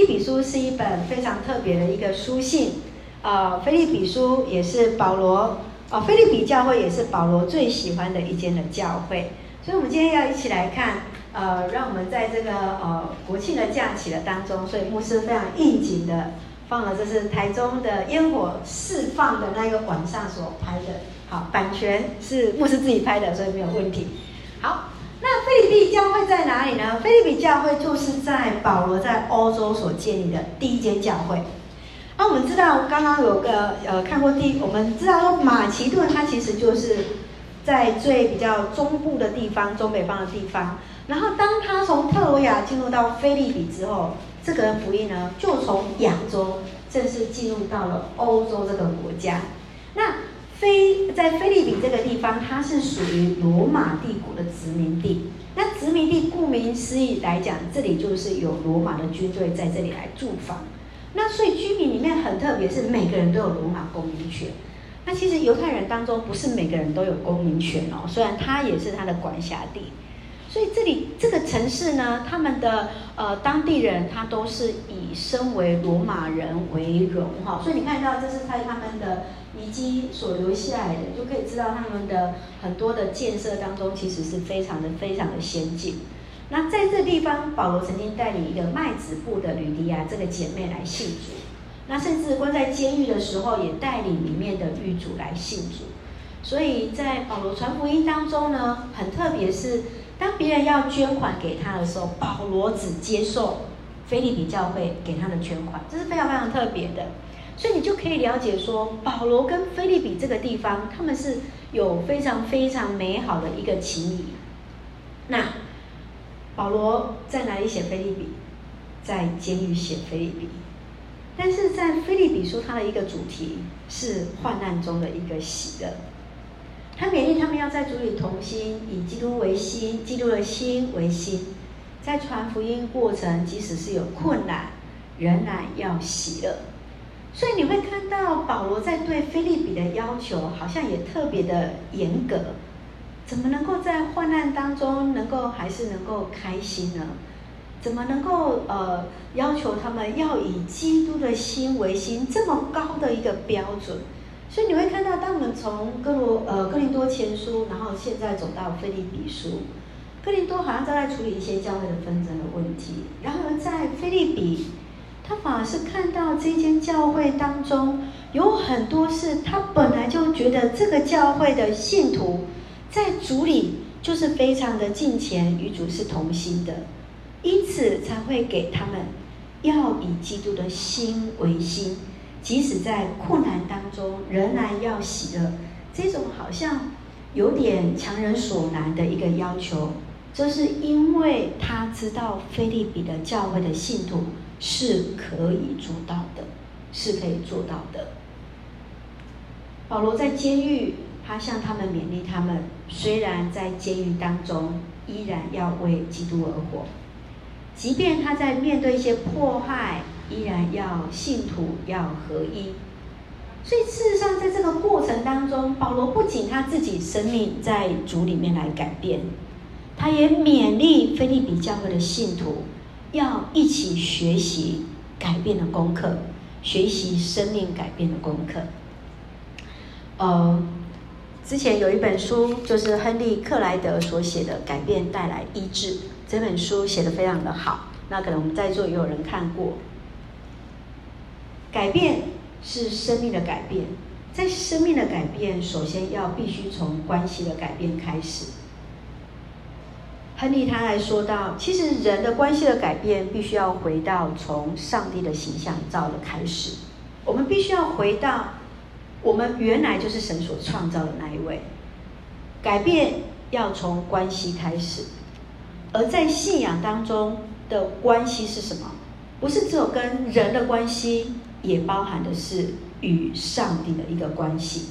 利比书是一本非常特别的一个书信，呃，腓立比书也是保罗，呃，腓立比教会也是保罗最喜欢的一间的教会，所以，我们今天要一起来看，呃，让我们在这个呃国庆的假期的当中，所以牧师非常应景的放了，这是台中的烟火释放的那个晚上所拍的，好，版权是牧师自己拍的，所以没有问题，好。那腓立比教会在哪里呢？腓立比教会就是在保罗在欧洲所建立的第一间教会。那我们知道，刚刚有个呃看过第，我们知道说马其顿它其实就是在最比较中部的地方，中北方的地方。然后当他从特罗亚进入到腓立比之后，这个福音呢就从亚洲正式进入到了欧洲这个国家。那菲在菲律宾这个地方，它是属于罗马帝国的殖民地。那殖民地顾名思义来讲，这里就是有罗马的军队在这里来驻防。那所以居民里面很特别，是每个人都有罗马公民权。那其实犹太人当中不是每个人都有公民权哦，虽然他也是他的管辖地。所以这里这个城市呢，他们的呃当地人他都是以身为罗马人为荣哈。所以你看到这是在他们的。遗迹所留下来的，就可以知道他们的很多的建设当中，其实是非常的非常的先进。那在这地方，保罗曾经带领一个麦子部的吕迪亚这个姐妹来信主，那甚至关在监狱的时候，也带领里面的狱卒来信主。所以在保罗传福音当中呢，很特别是当别人要捐款给他的时候，保罗只接受腓立比教会给他的捐款，这是非常非常特别的。所以你就可以了解说，保罗跟腓立比这个地方，他们是有非常非常美好的一个情谊。那保罗在哪里写腓立比？在监狱写腓立比。但是在腓立比书，它的一个主题是患难中的一个喜乐。他勉励他们要在主里同心，以基督为心，基督的心为心。在传福音过程，即使是有困难，仍然要喜乐。所以你会看到保罗在对腓利比的要求，好像也特别的严格。怎么能够在患难当中，能够还是能够开心呢？怎么能够呃要求他们要以基督的心为心，这么高的一个标准？所以你会看到，当我们从哥罗呃哥林多前书，然后现在走到腓利比书，哥林多好像正在处理一些教会的纷争的问题，然后在腓利比。他反而是看到这间教会当中有很多事，他本来就觉得这个教会的信徒在主里就是非常的敬虔，与主是同心的，因此才会给他们要以基督的心为心，即使在困难当中仍然要喜乐。这种好像有点强人所难的一个要求，这是因为他知道腓立比的教会的信徒。是可以做到的，是可以做到的。保罗在监狱，他向他们勉励他们，虽然在监狱当中，依然要为基督而活；即便他在面对一些迫害，依然要信徒要合一。所以事实上，在这个过程当中，保罗不仅他自己生命在主里面来改变，他也勉励腓立比教会的信徒。要一起学习改变的功课，学习生命改变的功课。呃，之前有一本书，就是亨利克莱德所写的《改变带来医治》，这本书写的非常的好。那可能我们在座也有人看过。改变是生命的改变，在生命的改变，首先要必须从关系的改变开始。亨利他还说到，其实人的关系的改变，必须要回到从上帝的形象造的开始。我们必须要回到我们原来就是神所创造的那一位。改变要从关系开始，而在信仰当中的关系是什么？不是只有跟人的关系，也包含的是与上帝的一个关系。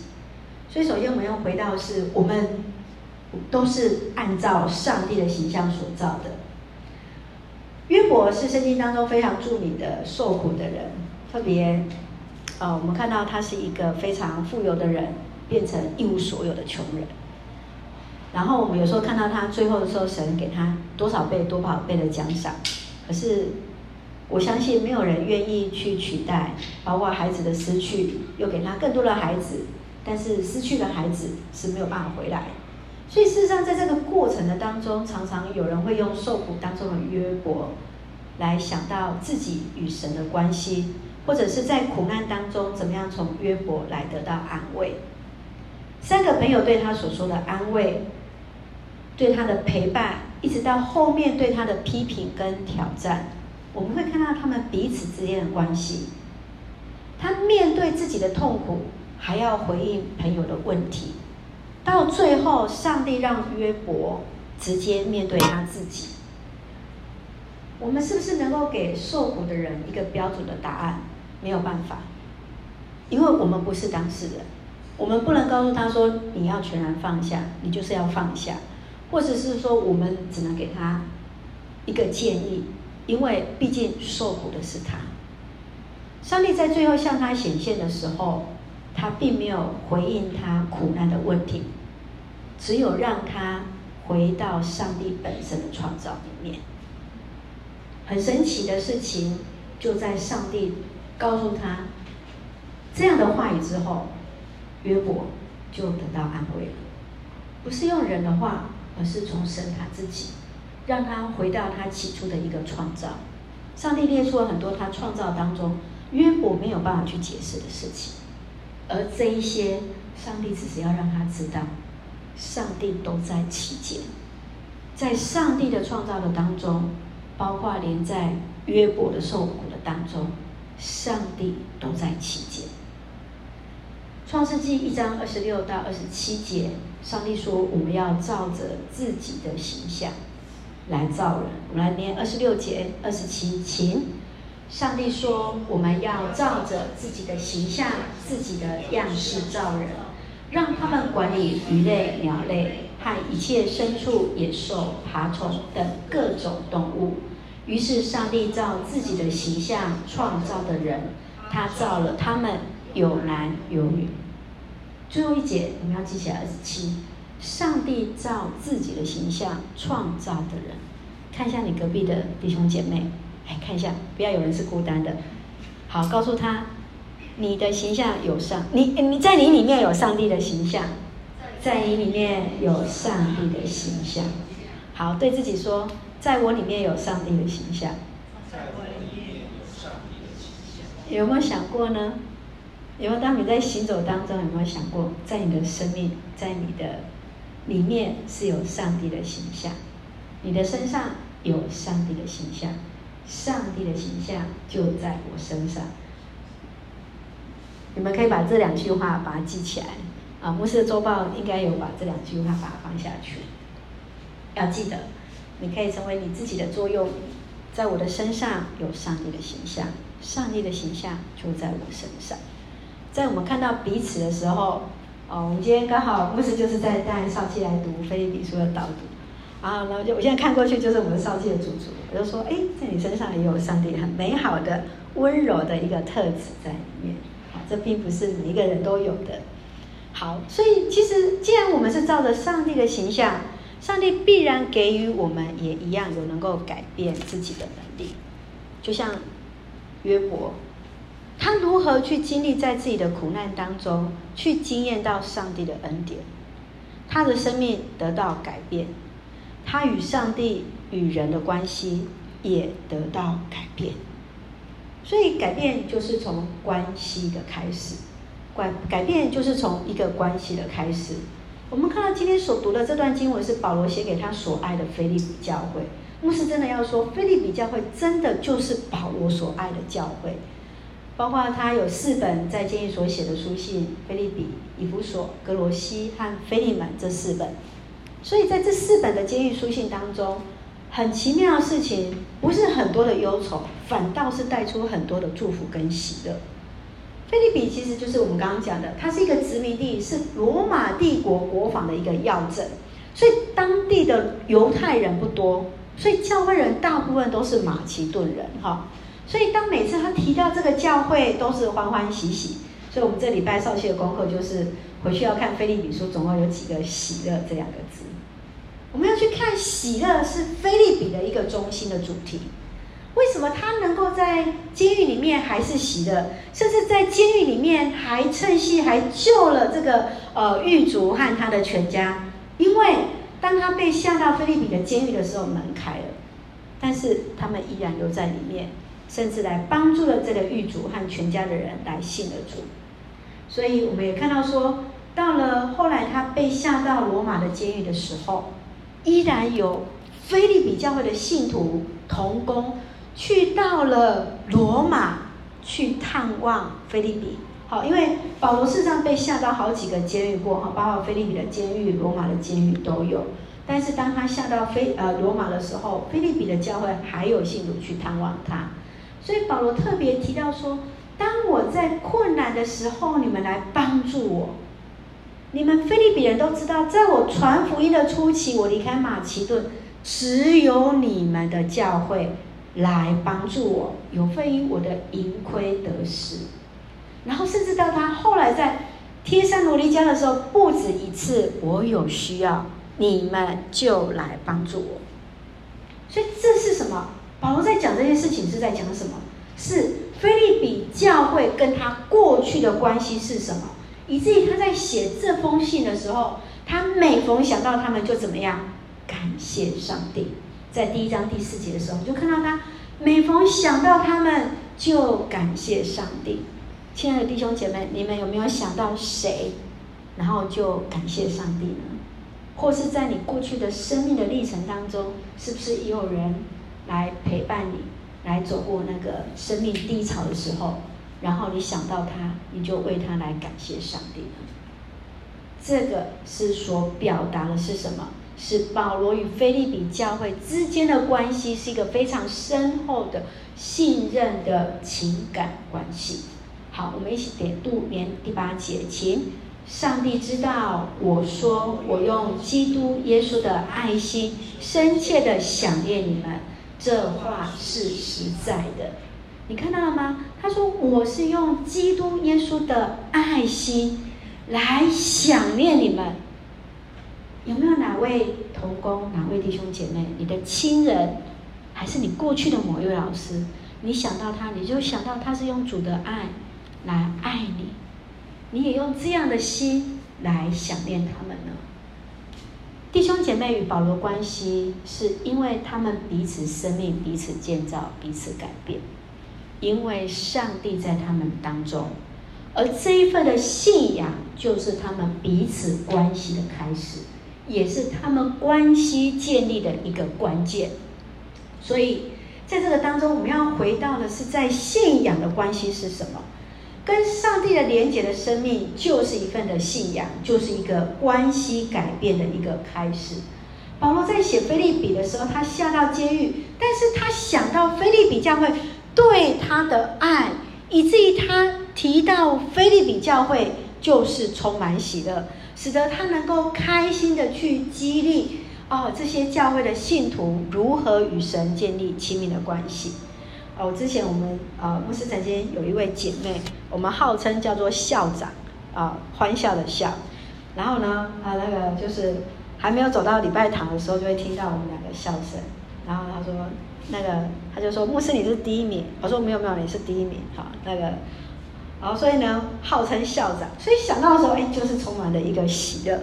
所以，首先我们要回到是我们。都是按照上帝的形象所造的。约伯是圣经当中非常著名的受苦的人，特别，呃，我们看到他是一个非常富有的人，变成一无所有的穷人。然后我们有时候看到他最后的时候，神给他多少倍、多少倍的奖赏，可是我相信没有人愿意去取代，包括孩子的失去，又给他更多的孩子，但是失去的孩子是没有办法回来。所以事实上，在这个过程的当中，常常有人会用受苦当中的约伯，来想到自己与神的关系，或者是在苦难当中，怎么样从约伯来得到安慰。三个朋友对他所说的安慰，对他的陪伴，一直到后面对他的批评跟挑战，我们会看到他们彼此之间的关系。他面对自己的痛苦，还要回应朋友的问题。到最后，上帝让约伯直接面对他自己。我们是不是能够给受苦的人一个标准的答案？没有办法，因为我们不是当事人。我们不能告诉他说，你要全然放下，你就是要放下，或者是说我们只能给他一个建议，因为毕竟受苦的是他。上帝在最后向他显现的时候，他并没有回应他苦难的问题，只有让他回到上帝本身的创造里面。很神奇的事情就在上帝告诉他这样的话语之后。约伯就得到安慰了，不是用人的话，而是从神他自己，让他回到他起初的一个创造。上帝列出了很多他创造当中约伯没有办法去解释的事情，而这一些，上帝只是要让他知道，上帝都在其间，在上帝的创造的当中，包括连在约伯的受苦的当中，上帝都在其间。创世纪一章二十六到二十七节，上帝说：“我们要照着自己的形象来造人。”我们来念二十六节、二十七，请。上帝说：“我们要照着自己的形象、自己的样式造人，让他们管理鱼类、鸟类和一切牲畜、野兽、爬虫等各种动物。”于是上帝照自己的形象创造的人，他造了他们。有男有女，最后一节我们要记起来二十七。上帝照自己的形象创造的人，看一下你隔壁的弟兄姐妹，来看一下，不要有人是孤单的。好，告诉他，你的形象有上，你你在你里面有上帝的形象，在你里面有上帝的形象。好，对自己说，在我里面有上帝的形象。在我里面有上帝的形象。有没有想过呢？有没有？当你在行走当中，有没有想过，在你的生命，在你的里面是有上帝的形象，你的身上有上帝的形象，上帝的形象就在我身上。你们可以把这两句话把它记起来啊！牧师的周报应该有把这两句话把它放下去。要记得，你可以成为你自己的座右铭，在我的身上有上帝的形象，上帝的形象就在我身上。在我们看到彼此的时候，哦，我们今天刚好牧师就是在带少奇来读菲利比书的导读，然后呢，就我现在看过去就是我们少奇的主厨，我就说，哎，在你身上也有上帝很美好的温柔的一个特质在里面，好，这并不是每一个人都有的。好，所以其实既然我们是照着上帝的形象，上帝必然给予我们也一样有能够改变自己的能力，就像约伯。他如何去经历在自己的苦难当中，去经验到上帝的恩典，他的生命得到改变，他与上帝与人的关系也得到改变。所以改变就是从关系的开始，改改变就是从一个关系的开始。我们看到今天所读的这段经文是保罗写给他所爱的腓利比教会。牧师真的要说，腓利比教会真的就是保罗所爱的教会。包括他有四本在监狱所写的书信，菲利比、以弗所、格罗西和菲利门这四本。所以在这四本的监狱书信当中，很奇妙的事情，不是很多的忧愁，反倒是带出很多的祝福跟喜乐。菲利比其实就是我们刚刚讲的，它是一个殖民地，是罗马帝国国防的一个要镇，所以当地的犹太人不多，所以教会人大部分都是马其顿人，哈。所以，当每次他提到这个教会，都是欢欢喜喜。所以，我们这礼拜少期的功课就是回去要看腓立比书，总共有几个“喜乐”这两个字。我们要去看喜乐是腓立比的一个中心的主题。为什么他能够在监狱里面还是喜乐，甚至在监狱里面还趁隙还救了这个呃狱卒和他的全家？因为当他被下到腓立比的监狱的时候，门开了，但是他们依然留在里面，甚至来帮助了这个狱卒和全家的人来信了主。所以我们也看到说，到了后来他被下到罗马的监狱的时候，依然有腓利比教会的信徒同工。去到了罗马去探望腓利比，好，因为保罗事实上被下到好几个监狱过，哈，包括腓利比的监狱、罗马的监狱都有。但是当他下到腓呃罗马的时候，腓利比的教会还有信徒去探望他，所以保罗特别提到说：当我在困难的时候，你们来帮助我。你们腓立比人都知道，在我传福音的初期，我离开马其顿，只有你们的教会。来帮助我，有份于我的盈亏得失，然后甚至到他后来在帖撒罗尼迦的时候，不止一次，我有需要，你们就来帮助我。所以这是什么？保罗在讲这件事情是在讲什么？是腓利比教会跟他过去的关系是什么？以至于他在写这封信的时候，他每逢想到他们就怎么样，感谢上帝。在第一章第四节的时候，就看到他每逢想到他们，就感谢上帝。亲爱的弟兄姐妹，你们有没有想到谁，然后就感谢上帝呢？或是在你过去的生命的历程当中，是不是也有人来陪伴你，来走过那个生命低潮的时候，然后你想到他，你就为他来感谢上帝呢？这个是所表达的是什么？是保罗与腓利比教会之间的关系是一个非常深厚的信任的情感关系。好，我们一起点读念第八节，请上帝知道，我说我用基督耶稣的爱心深切的想念你们，这话是实在的。你看到了吗？他说我是用基督耶稣的爱心来想念你们。有没有哪位同工、哪位弟兄姐妹，你的亲人，还是你过去的某一位老师？你想到他，你就想到他是用主的爱来爱你，你也用这样的心来想念他们呢？弟兄姐妹与保罗关系，是因为他们彼此生命、彼此建造、彼此改变，因为上帝在他们当中，而这一份的信仰，就是他们彼此关系的开始。也是他们关系建立的一个关键，所以在这个当中，我们要回到的是在信仰的关系是什么？跟上帝的连结的生命，就是一份的信仰，就是一个关系改变的一个开始。保罗在写腓利比的时候，他下到监狱，但是他想到腓利比教会对他的爱，以至于他提到腓利比教会就是充满喜乐。使得他能够开心的去激励哦，这些教会的信徒如何与神建立亲密的关系。哦，之前我们呃牧师曾经有一位姐妹，我们号称叫做校长啊，欢笑的笑。然后呢，啊那个就是还没有走到礼拜堂的时候，就会听到我们两个笑声。然后他说那个他就说牧师你是第一名，我说没有没有你是第一名，好那个。然后，所以呢，号称校长，所以想到的时候，哎，就是充满了一个喜乐。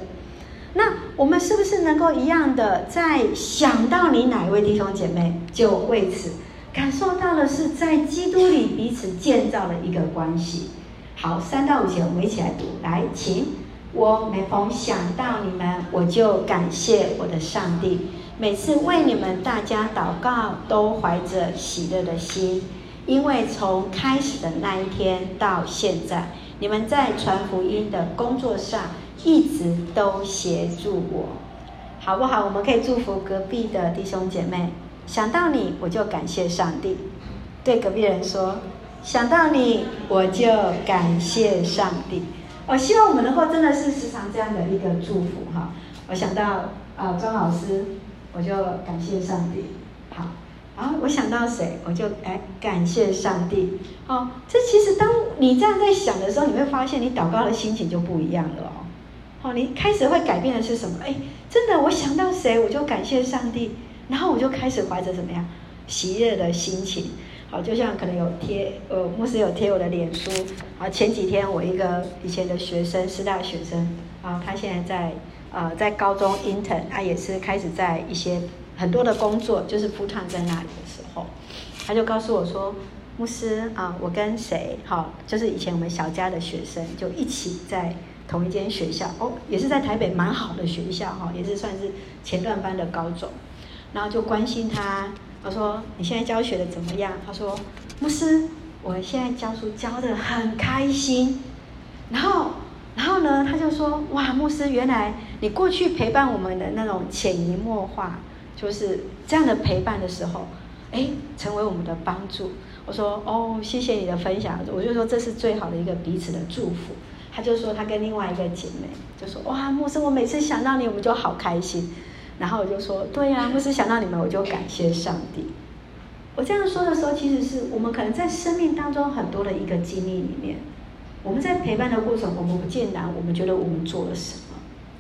那我们是不是能够一样的，在想到你哪一位弟兄姐妹，就为此感受到的是在基督里彼此建造的一个关系？好，三到五节我们一起来读，来，请。我每逢想到你们，我就感谢我的上帝，每次为你们大家祷告，都怀着喜乐的心。因为从开始的那一天到现在，你们在传福音的工作上一直都协助我，好不好？我们可以祝福隔壁的弟兄姐妹。想到你，我就感谢上帝。对隔壁人说：想到你，我就感谢上帝。我希望我们能够真的是时常这样的一个祝福哈。我想到啊，庄老师，我就感谢上帝。好。啊，我想到谁，我就哎感谢上帝。哦，这其实当你这样在想的时候，你会发现你祷告的心情就不一样了哦。哦，你开始会改变的是什么？哎，真的，我想到谁，我就感谢上帝，然后我就开始怀着怎么样喜悦的心情。好，就像可能有贴，呃，牧师有贴我的脸书。啊，前几天我一个以前的学生，师大学生，啊，他现在在，呃，在高中 intern，他也是开始在一些很多的工作，就是 full time 在那里的时候，他就告诉我说，牧师啊，我跟谁，好，就是以前我们小家的学生，就一起在同一间学校，哦，也是在台北蛮好的学校，哈，也是算是前段班的高中，然后就关心他。我说：“你现在教学的怎么样？”他说：“牧师，我现在教书教的很开心。”然后，然后呢，他就说：“哇，牧师，原来你过去陪伴我们的那种潜移默化，就是这样的陪伴的时候，哎，成为我们的帮助。”我说：“哦，谢谢你的分享。”我就说：“这是最好的一个彼此的祝福。”他就说：“他跟另外一个姐妹就说：‘哇，牧师，我每次想到你，我们就好开心。’”然后我就说，对呀、啊，牧师想到你们，我就感谢上帝。我这样说的时候，其实是我们可能在生命当中很多的一个经历里面，我们在陪伴的过程，我们不见得我们觉得我们做了什么，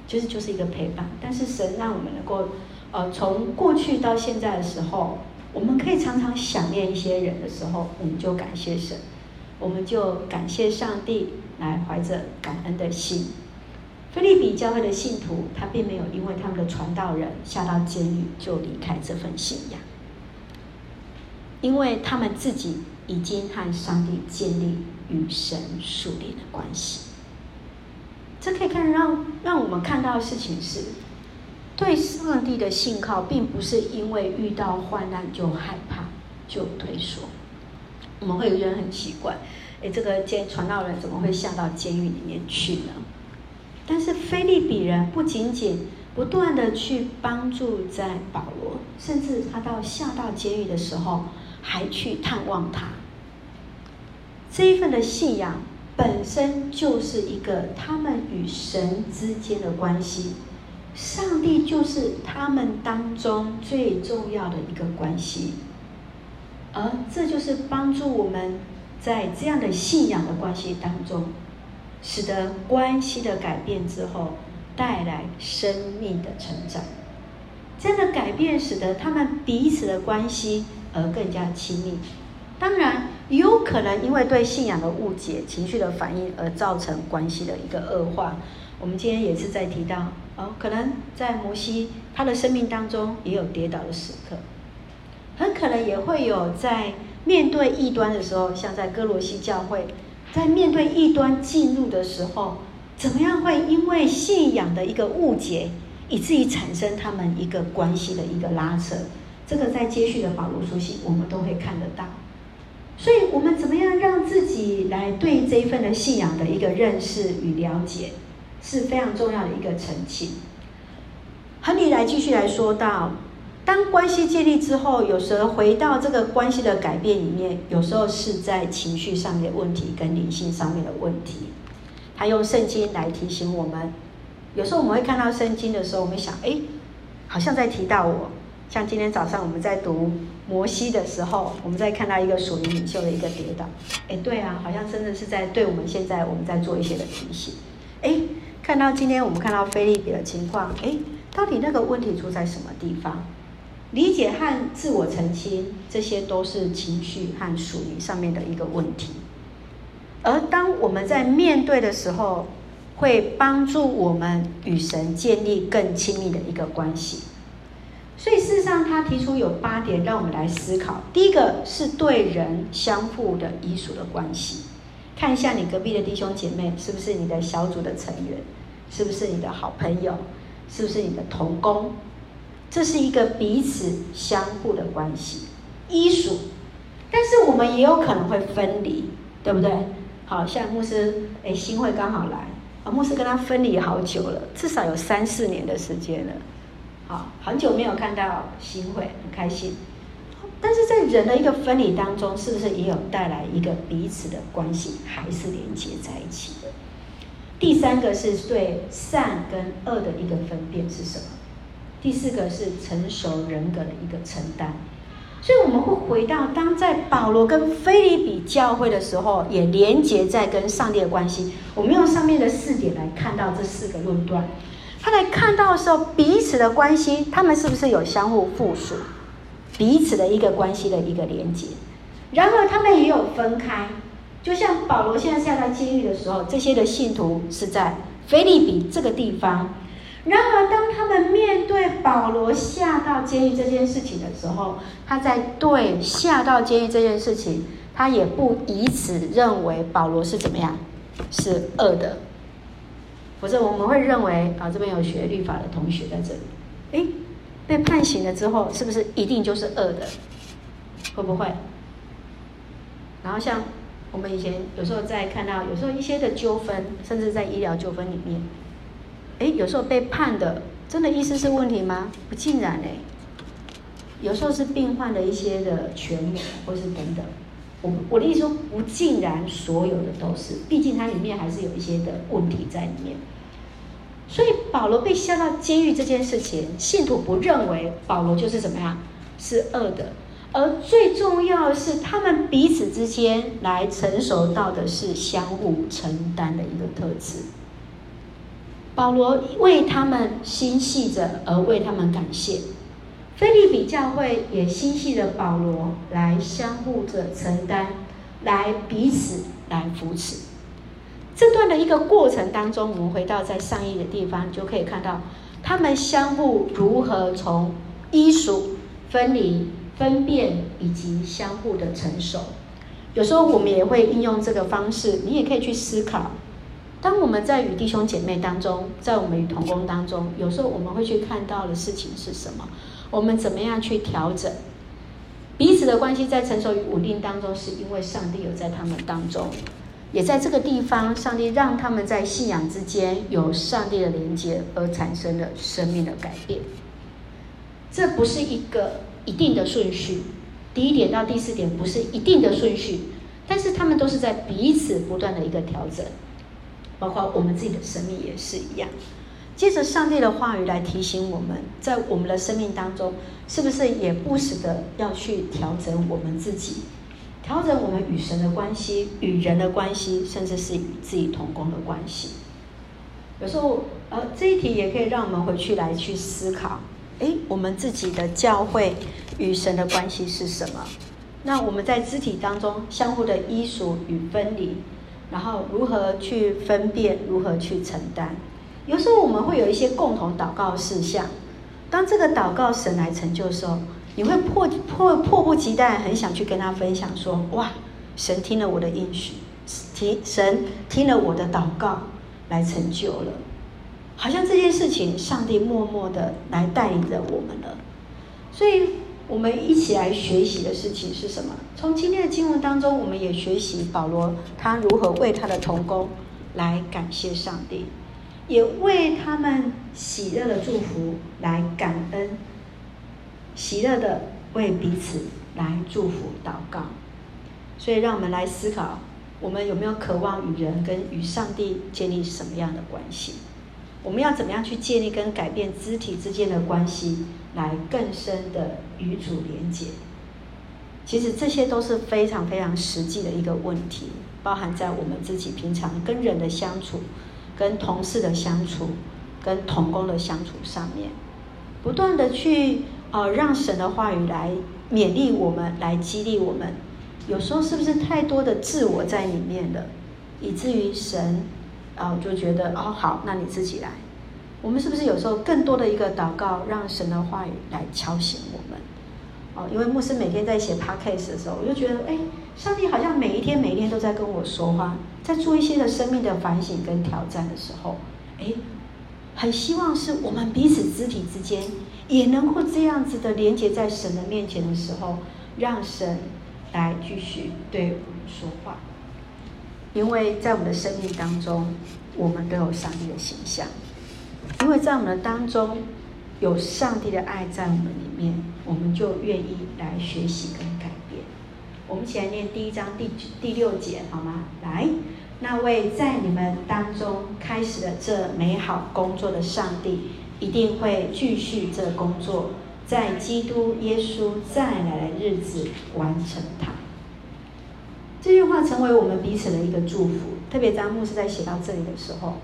其实就是一个陪伴。但是神让我们能够，呃，从过去到现在的时候，我们可以常常想念一些人的时候，我们就感谢神，我们就感谢上帝，来怀着感恩的心。腓立比教会的信徒，他并没有因为他们的传道人下到监狱就离开这份信仰，因为他们自己已经和上帝建立与神属灵的关系。这可以看让让我们看到的事情是，对上帝的信靠，并不是因为遇到患难就害怕就退缩。我们会有人很奇怪，哎，这个监传道人怎么会下到监狱里面去呢？但是腓利比人不仅仅不断的去帮助在保罗，甚至他到下到监狱的时候，还去探望他。这一份的信仰本身就是一个他们与神之间的关系，上帝就是他们当中最重要的一个关系，而这就是帮助我们在这样的信仰的关系当中。使得关系的改变之后，带来生命的成长。这样的改变使得他们彼此的关系而更加亲密。当然，有可能因为对信仰的误解、情绪的反应而造成关系的一个恶化。我们今天也是在提到，哦，可能在摩西他的生命当中也有跌倒的时刻，很可能也会有在面对异端的时候，像在歌罗西教会。在面对异端进入的时候，怎么样会因为信仰的一个误解，以至于产生他们一个关系的一个拉扯？这个在接续的保罗书信，我们都会看得到。所以，我们怎么样让自己来对这一份的信仰的一个认识与了解，是非常重要的一个澄清。和你来继续来说到。当关系建立之后，有时候回到这个关系的改变里面，有时候是在情绪上面问题跟灵性上面的问题。他用圣经来提醒我们。有时候我们会看到圣经的时候，我们想，哎，好像在提到我。像今天早上我们在读摩西的时候，我们在看到一个属灵领袖的一个跌倒。哎，对啊，好像真的是在对我们现在我们在做一些的提醒。哎，看到今天我们看到腓立比的情况，哎，到底那个问题出在什么地方？理解和自我澄清，这些都是情绪和属灵上面的一个问题。而当我们在面对的时候，会帮助我们与神建立更亲密的一个关系。所以事实上，他提出有八点让我们来思考。第一个是对人相互的依属的关系，看一下你隔壁的弟兄姐妹是不是你的小组的成员，是不是你的好朋友，是不是你的同工。这是一个彼此相互的关系，依属，但是我们也有可能会分离，对不对？好像牧师，哎，新会刚好来，啊，牧师跟他分离好久了，至少有三四年的时间了，好，很久没有看到新会，很开心。但是在人的一个分离当中，是不是也有带来一个彼此的关系还是连接在一起的？第三个是对善跟恶的一个分辨是什么？第四个是成熟人格的一个承担，所以我们会回到当在保罗跟腓利比教会的时候，也连接在跟上帝的关系。我们用上面的四点来看到这四个论断，他来看到的时候，彼此的关系，他们是不是有相互附属？彼此的一个关系的一个连接。然而，他们也有分开，就像保罗现在下到监狱的时候，这些的信徒是在腓利比这个地方。然而，当他们面对保罗下到监狱这件事情的时候，他在对下到监狱这件事情，他也不以此认为保罗是怎么样，是恶的。不是，我们会认为啊，这边有学律法的同学在这里，诶，被判刑了之后，是不是一定就是恶的？会不会？然后像我们以前有时候在看到，有时候一些的纠纷，甚至在医疗纠纷里面。哎，有时候被判的真的意思是问题吗？不尽然哎。有时候是病患的一些的权利，或是等等。我我的意思说，不尽然所有的都是，毕竟它里面还是有一些的问题在里面。所以保罗被下到监狱这件事情，信徒不认为保罗就是怎么样是恶的，而最重要的是，他们彼此之间来成熟到的是相互承担的一个特质。保罗为他们心系着，而为他们感谢。腓利比教会也心系着保罗，来相互着承担，来彼此来扶持。这段的一个过程当中，我们回到在上一的地方，就可以看到他们相互如何从医属、分离、分辨，以及相互的成熟。有时候我们也会应用这个方式，你也可以去思考。当我们在与弟兄姐妹当中，在我们与同工当中，有时候我们会去看到的事情是什么？我们怎么样去调整彼此的关系？在成熟与稳定当中，是因为上帝有在他们当中，也在这个地方，上帝让他们在信仰之间有上帝的连接，而产生了生命的改变。这不是一个一定的顺序，第一点到第四点不是一定的顺序，但是他们都是在彼此不断的一个调整。包括我们自己的生命也是一样，借着上帝的话语来提醒我们，在我们的生命当中，是不是也不时的要去调整我们自己，调整我们与神的关系、与人的关系，甚至是与自己同工的关系。有时候，呃，这一题也可以让我们回去来去思考：诶，我们自己的教会与神的关系是什么？那我们在肢体当中相互的依属与分离。然后如何去分辨，如何去承担？有时候我们会有一些共同祷告事项，当这个祷告神来成就的时候，你会迫迫迫不及待，很想去跟他分享说：哇，神听了我的应许，听神听了我的祷告，来成就了，好像这件事情上帝默默的来带领着我们了，所以。我们一起来学习的事情是什么？从今天的经文当中，我们也学习保罗他如何为他的同工来感谢上帝，也为他们喜乐的祝福来感恩，喜乐的为彼此来祝福祷告。所以，让我们来思考：我们有没有渴望与人跟与上帝建立什么样的关系？我们要怎么样去建立跟改变肢体之间的关系？来更深的与主连结，其实这些都是非常非常实际的一个问题，包含在我们自己平常跟人的相处、跟同事的相处、跟同工的相处上面，不断的去呃让神的话语来勉励我们，来激励我们。有时候是不是太多的自我在里面了，以至于神啊、就觉得哦好，那你自己来。我们是不是有时候更多的一个祷告，让神的话语来敲醒我们？哦，因为牧师每天在写 podcast 的时候，我就觉得，哎，上帝好像每一天每一天都在跟我说话，在做一些的生命的反省跟挑战的时候，哎，很希望是我们彼此肢体之间也能够这样子的连接在神的面前的时候，让神来继续对我们说话，因为在我们的生命当中，我们都有上帝的形象。因为在我们的当中有上帝的爱在我们里面，我们就愿意来学习跟改变。我们一起来念第一章第第六节，好吗？来，那位在你们当中开始了这美好工作的上帝，一定会继续这工作，在基督耶稣再来的日子完成它。这句话成为我们彼此的一个祝福，特别当牧师在写到这里的时候。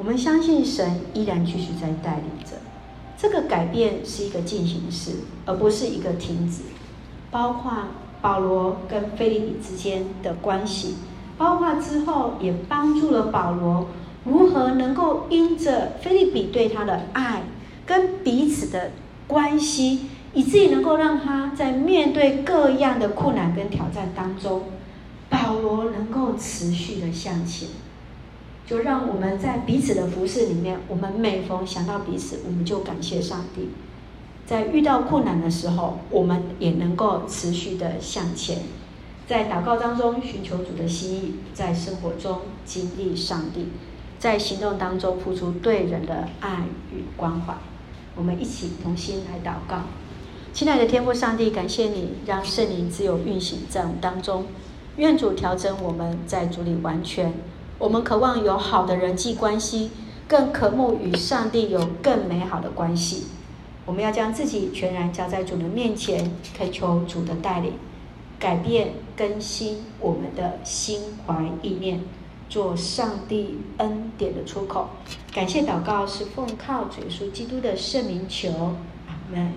我们相信神依然继续在带领着，这个改变是一个进行式，而不是一个停止。包括保罗跟腓利比之间的关系，包括之后也帮助了保罗如何能够因着腓利比对他的爱跟彼此的关系，以至于能够让他在面对各样的困难跟挑战当中，保罗能够持续的向前。就让我们在彼此的服侍里面，我们每逢想到彼此，我们就感谢上帝。在遇到困难的时候，我们也能够持续的向前，在祷告当中寻求主的心意，在生活中经历上帝，在行动当中付出对人的爱与关怀。我们一起同心来祷告，亲爱的天父上帝，感谢你让圣灵自由运行在我们当中，愿主调整我们在主里完全。我们渴望有好的人际关系，更渴慕与上帝有更美好的关系。我们要将自己全然交在主的面前，恳求主的带领，改变更新我们的心怀意念，做上帝恩典的出口。感谢祷告是奉靠主耶稣基督的圣名求，阿门。